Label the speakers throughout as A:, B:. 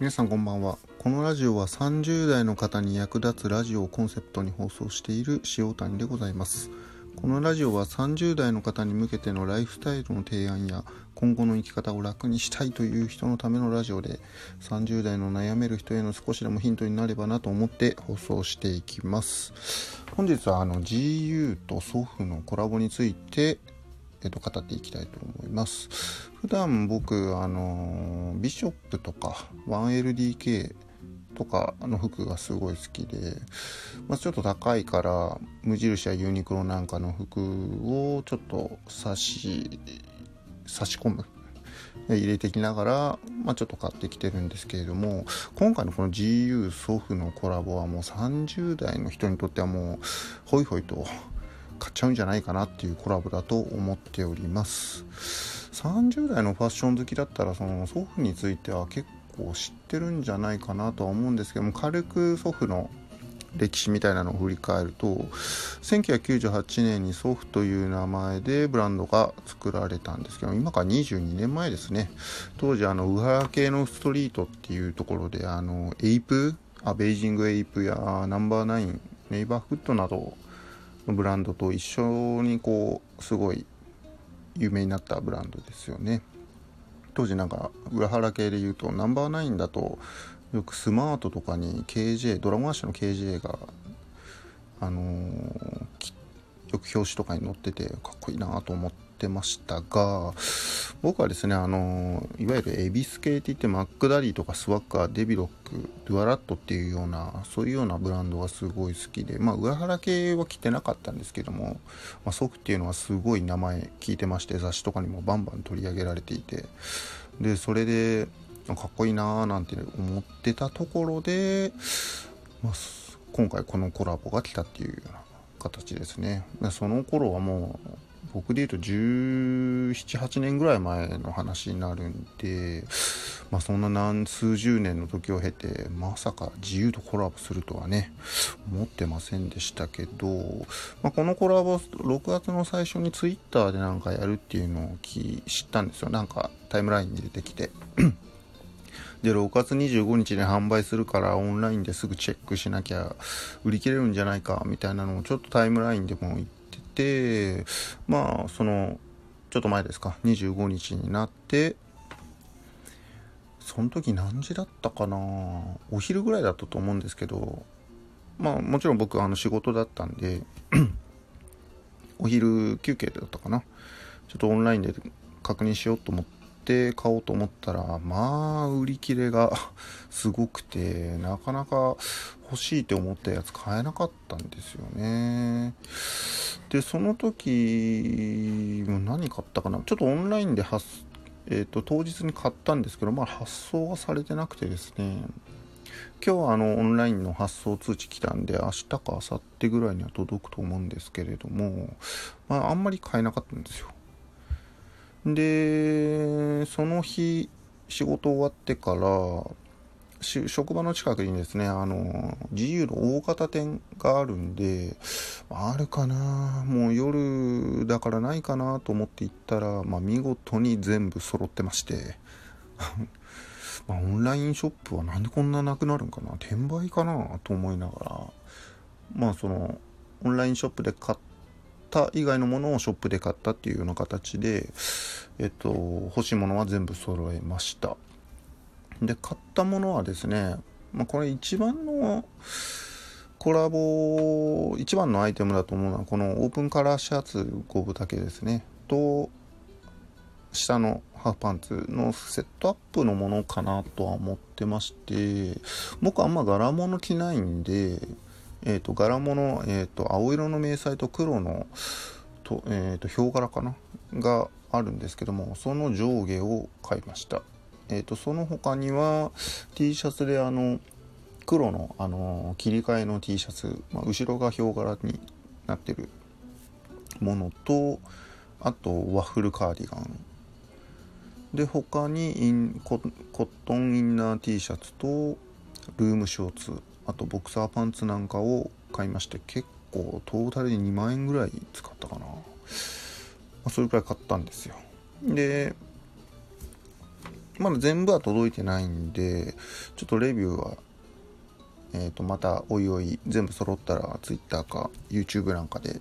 A: 皆さんこんばんは。このラジオは30代の方に役立つラジオをコンセプトに放送している塩谷でございます。このラジオは30代の方に向けてのライフスタイルの提案や今後の生き方を楽にしたいという人のためのラジオで30代の悩める人への少しでもヒントになればなと思って放送していきます。本日はあの GU と祖父のコラボについてえっと、語っていきたいと思います。普段僕、あの、ビショップとか 1LDK とかの服がすごい好きで、まあ、ちょっと高いから無印やユニクロなんかの服をちょっと差し差し込む。入れてきながら、まあ、ちょっと買ってきてるんですけれども今回のこの GU 祖父のコラボはもう30代の人にとってはもうホイホイと買っちゃうんじゃないかなっていうコラボだと思っております。30代のファッション好きだったらその祖父については結構知ってるんじゃないかなとは思うんですけども軽く祖父の歴史みたいなのを振り返ると1998年に祖父という名前でブランドが作られたんですけど今から22年前ですね。当時あのウハラ系のストリートっていうところであのエイプ？A Bathing Ape や Number Nine、Neighborhood などのブランドと一緒にこうすごい有名になったブランドですよね。当時なんか裏原系で言うと Number Nine だとよくスマートとかに KJ Dragon Ash の KJ があのー、よく表紙とかに載っててかっこいいなと思ってましたが僕はですねあのいわゆるエビス系って言って Mackdaddy とか Swagger、Devilock、Doarat っていうようなそういうようなブランドがすごい好きでまあ裏原系は着てなかったんですけども、まあ、ソフっていうのはすごい名前聞いてまして雑誌とかにもバンバン取り上げられていてでそれでかっこいいなーなんて思ってたところで、まあ、今回このコラボが来たっていうような形ですね。その頃はもう僕で言うと1718年ぐらい前の話になるんで、まあ、そんな何数十年の時を経てまさか自由とコラボするとはね思ってませんでしたけど、まあ、このコラボ6月の最初に Twitter でなんかやるっていうのを知ったんですよなんかタイムラインに出てきて。で6月25日に販売するからオンラインですぐチェックしなきゃ売り切れるんじゃないかみたいなのをちょっとタイムラインでも言ってまあそのちょっと前ですか25日になってその時何時だったかなお昼ぐらいだったと思うんですけどまあもちろん僕あの仕事だったんで お昼休憩だったかなちょっとオンラインで確認しようと思って買おうと思ったらまあ売り切れが すごくてなかなか欲しいって思ったやつ買えなかったんですよね。でその時も何買ったかな？ちょっとオンラインで発、えーと、当日に買ったんですけどまあ発送はされてなくてですね。今日はあのオンラインの発送通知来たんで明日か明後日ぐらいには届くと思うんですけれどもまああんまり買えなかったんですよ。でその日仕事終わってから職場の近くにですね、あの、GU の大型店があるんで、あるかなもう夜だからないかなと思って行ったら、まあ見事に全部揃ってまして まあオンラインショップはなんでこんななくなるんかな転売かなと思いながら、まあその、オンラインショップで買った以外のものをショップで買ったっていうような形で、えっと、欲しいものは全部揃えました。で、買ったものはですね、まあ、これ一番のコラボ、一番のアイテムだと思うのは、このオープンカラーシャツ5分だけですね。と、下のハーフパンツのセットアップのものかなとは思ってまして、僕あんま柄物着ないんで、えっ、ー、と、柄物、えっ、ー、と、青色の迷彩と黒の、と、えっ、ー、と、ヒョウ柄かな？があるんですけども、その上下を買いました。えーと、その他には T シャツであの黒の、あの切り替えの T シャツ、まあ、後ろがヒョウ柄になってるものとあとワッフルカーディガン。で他にインココットンインナー T シャツとルームショーツあとボクサーパンツなんかを買いまして結構トータルで2万円ぐらい使ったかな、まあ、それくらい買ったんですよ。でまだ全部は届いてないんで、ちょっとレビューは、えっ、と、またおいおい全部揃ったら Twitter か YouTube なんかで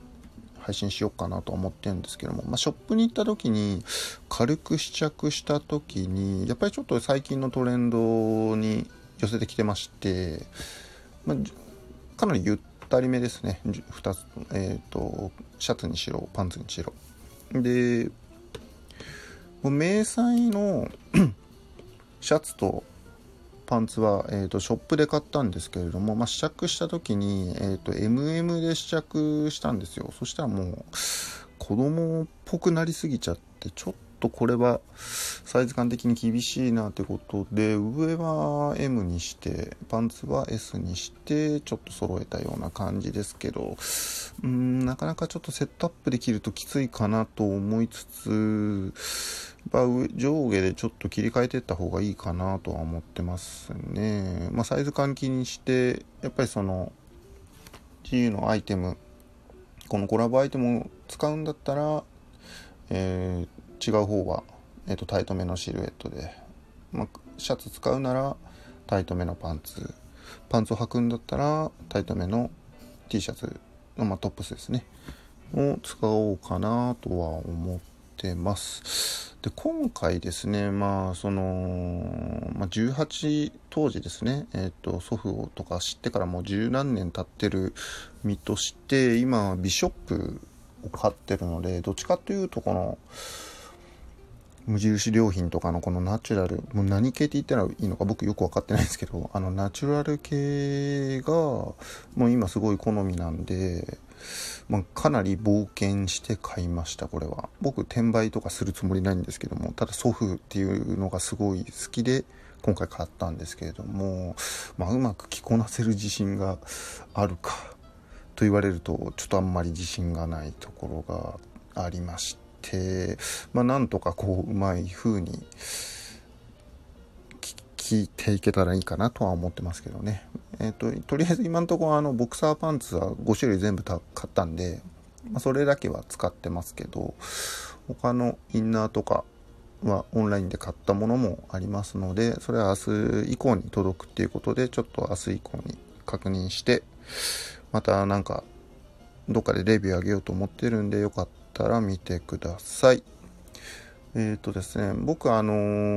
A: 配信しようかなと思ってるんですけども、まあ、ショップに行った時に軽く試着した時にやっぱりちょっと最近のトレンドに寄せてきてまして、まあ、かなりゆったりめですね。2つ、えーと、シャツにしろパンツにしろ。で迷彩のシャツとパンツは、えーと、ショップで買ったんですけれども、まあ、試着した時に、えーと、MM で試着したんですよ。そしたらもう子供っぽくなりすぎちゃってちょっとこれはサイズ感的に厳しいなってことで上は M にしてパンツは S にしてちょっと揃えたような感じですけどうんなかなかちょっとセットアップできるときついかなと思いつつぱ上下でちょっと切り替えていった方がいいかなとは思ってますね。まあ、サイズ感気にしてやっぱりその GU のアイテムこのコラボアイテムを使うんだったら、えー、違う方は、えーと、タイトめのシルエットで、まあ、シャツ使うならタイトめのパンツ。パンツを履くんだったらタイトめの T シャツの、まあ、トップスですね。を使おうかなとは思ってます。で今回ですねまあその、まあ、18当時ですね、えーと、祖父とか知ってからもう十何年経ってる身として今ビショップを買ってるのでどっちかというとこの無印良品とかのこのナチュラルもう何系って言ったらいいのか僕よく分かってないんですけどあのナチュラル系がもう今すごい好みなんでまあ、かなり冒険して買いましたこれは。僕転売とかするつもりないんですけどもただ祖父っていうのがすごい好きで今回買ったんですけれども、まあ、うまく着こなせる自信があるかと言われるとちょっとあんまり自信がないところがありまして、てまあ、なんとかこううまい風に聞いていけたらいいかなとは思ってますけどね。えっ、ー、と、とりあえず今のところあのボクサーパンツは5種類全部買ったんで、まあ、それだけは使ってますけど、他のインナーとかはオンラインで買ったものもありますので、それは明日以降に届くっていうことで、ちょっと明日以降に確認して、またなんか、どっかでレビューあげようと思ってるんで、よかったたら見てください。えっ、ー、とですね、僕あの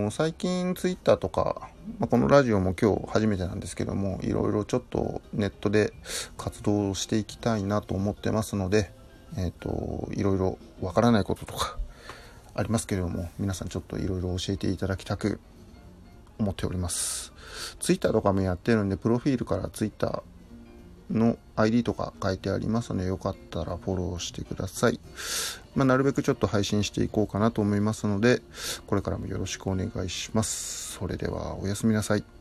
A: ー、最近ツイッターとか、まあ、このラジオも今日初めてなんですけども、いろいろちょっとネットで活動していきたいなと思ってますので、えっ、ー、と、いろいろわからないこととかありますけれども、皆さんちょっといろいろ教えていただきたく思っております。ツイッターとかもやってるんで、プロフィールからツイッターの ID とか書いてありますので、よかったらフォローしてください。まあ、なるべくちょっと配信していこうかなと思いますので、これからもよろしくお願いします。それではおやすみなさい。